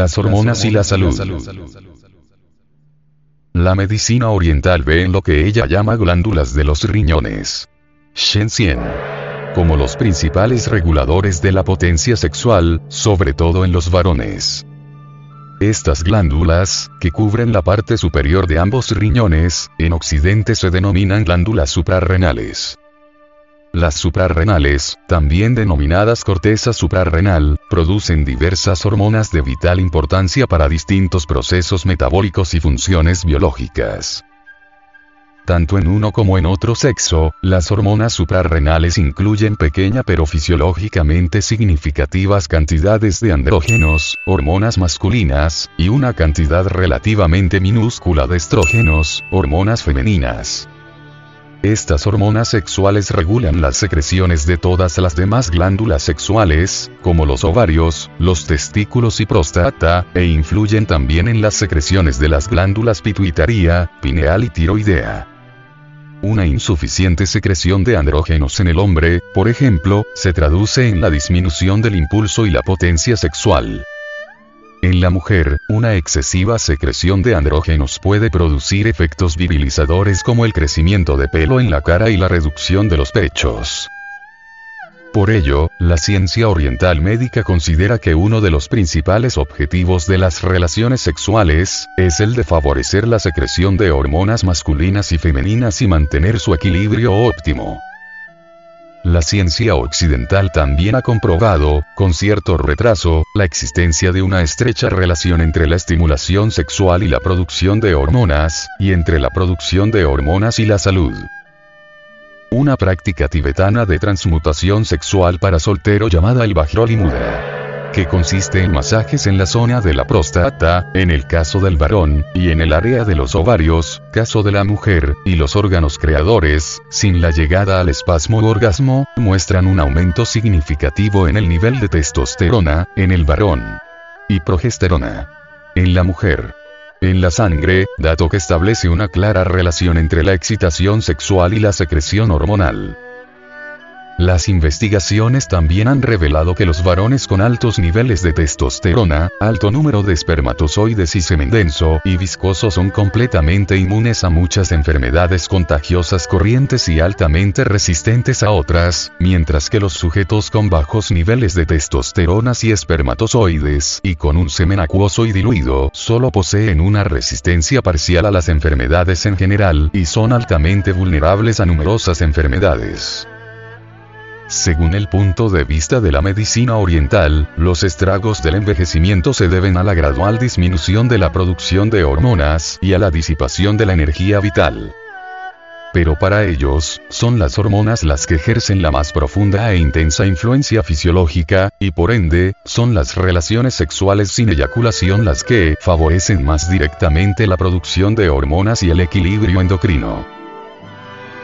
las hormonas y la salud. La medicina oriental ve en lo que ella llama glándulas de los riñones. Shen como los principales reguladores de la potencia sexual, sobre todo en los varones. Estas glándulas, que cubren la parte superior de ambos riñones, en occidente se denominan glándulas suprarrenales. Las suprarrenales, también denominadas corteza suprarrenal, producen diversas hormonas de vital importancia para distintos procesos metabólicos y funciones biológicas. Tanto en uno como en otro sexo, las hormonas suprarrenales incluyen pequeña pero fisiológicamente significativas cantidades de andrógenos, hormonas masculinas, y una cantidad relativamente minúscula de estrógenos, hormonas femeninas. Estas hormonas sexuales regulan las secreciones de todas las demás glándulas sexuales, como los ovarios, los testículos y próstata, e influyen también en las secreciones de las glándulas pituitaria, pineal y tiroidea. Una insuficiente secreción de andrógenos en el hombre, por ejemplo, se traduce en la disminución del impulso y la potencia sexual. En la mujer, una excesiva secreción de andrógenos puede producir efectos virilizadores como el crecimiento de pelo en la cara y la reducción de los pechos. Por ello, la ciencia oriental médica considera que uno de los principales objetivos de las relaciones sexuales, es el de favorecer la secreción de hormonas masculinas y femeninas y mantener su equilibrio óptimo. La ciencia occidental también ha comprobado, con cierto retraso, la existencia de una estrecha relación entre la estimulación sexual y la producción de hormonas, y entre la producción de hormonas y la salud. Una práctica tibetana de transmutación sexual para soltero llamada el Bajroli Muda que consiste en masajes en la zona de la próstata, en el caso del varón, y en el área de los ovarios, caso de la mujer, y los órganos creadores, sin la llegada al espasmo o orgasmo, muestran un aumento significativo en el nivel de testosterona, en el varón. Y progesterona. En la mujer. En la sangre, dato que establece una clara relación entre la excitación sexual y la secreción hormonal. Las investigaciones también han revelado que los varones con altos niveles de testosterona, alto número de espermatozoides y semen denso y viscoso son completamente inmunes a muchas enfermedades contagiosas corrientes y altamente resistentes a otras, mientras que los sujetos con bajos niveles de testosteronas y espermatozoides y con un semen acuoso y diluido solo poseen una resistencia parcial a las enfermedades en general y son altamente vulnerables a numerosas enfermedades. Según el punto de vista de la medicina oriental, los estragos del envejecimiento se deben a la gradual disminución de la producción de hormonas y a la disipación de la energía vital. Pero para ellos, son las hormonas las que ejercen la más profunda e intensa influencia fisiológica, y por ende, son las relaciones sexuales sin eyaculación las que favorecen más directamente la producción de hormonas y el equilibrio endocrino.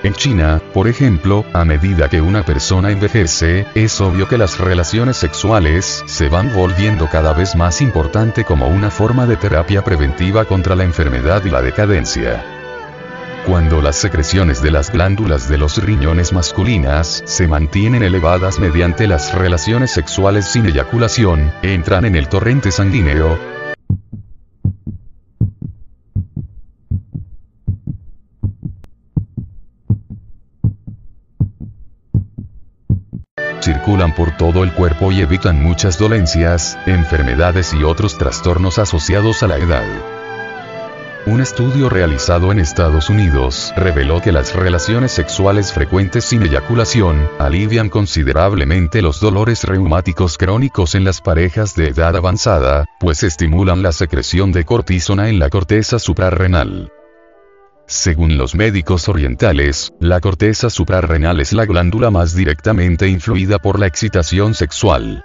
En China, por ejemplo, a medida que una persona envejece, es obvio que las relaciones sexuales se van volviendo cada vez más importante como una forma de terapia preventiva contra la enfermedad y la decadencia. Cuando las secreciones de las glándulas de los riñones masculinas se mantienen elevadas mediante las relaciones sexuales sin eyaculación, entran en el torrente sanguíneo, por todo el cuerpo y evitan muchas dolencias, enfermedades y otros trastornos asociados a la edad. Un estudio realizado en Estados Unidos reveló que las relaciones sexuales frecuentes sin eyaculación alivian considerablemente los dolores reumáticos crónicos en las parejas de edad avanzada, pues estimulan la secreción de cortisona en la corteza suprarrenal. Según los médicos orientales, la corteza suprarrenal es la glándula más directamente influida por la excitación sexual.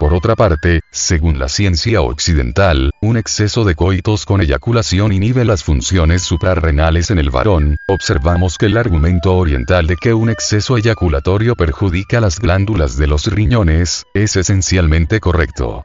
Por otra parte, según la ciencia occidental, un exceso de coitos con eyaculación inhibe las funciones suprarrenales en el varón, observamos que el argumento oriental de que un exceso eyaculatorio perjudica las glándulas de los riñones, es esencialmente correcto.